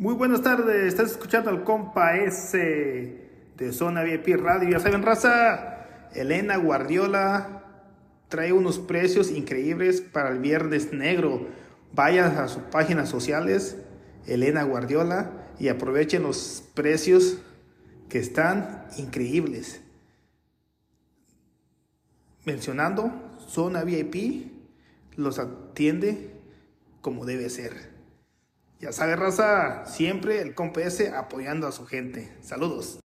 Muy buenas tardes, estás escuchando al compa S de Zona VIP Radio. Ya saben, raza, Elena Guardiola trae unos precios increíbles para el Viernes Negro. Vayan a sus páginas sociales, Elena Guardiola, y aprovechen los precios que están increíbles. Mencionando Zona VIP, los atiende como debe ser. Ya sabe, raza, siempre el compa S apoyando a su gente. Saludos.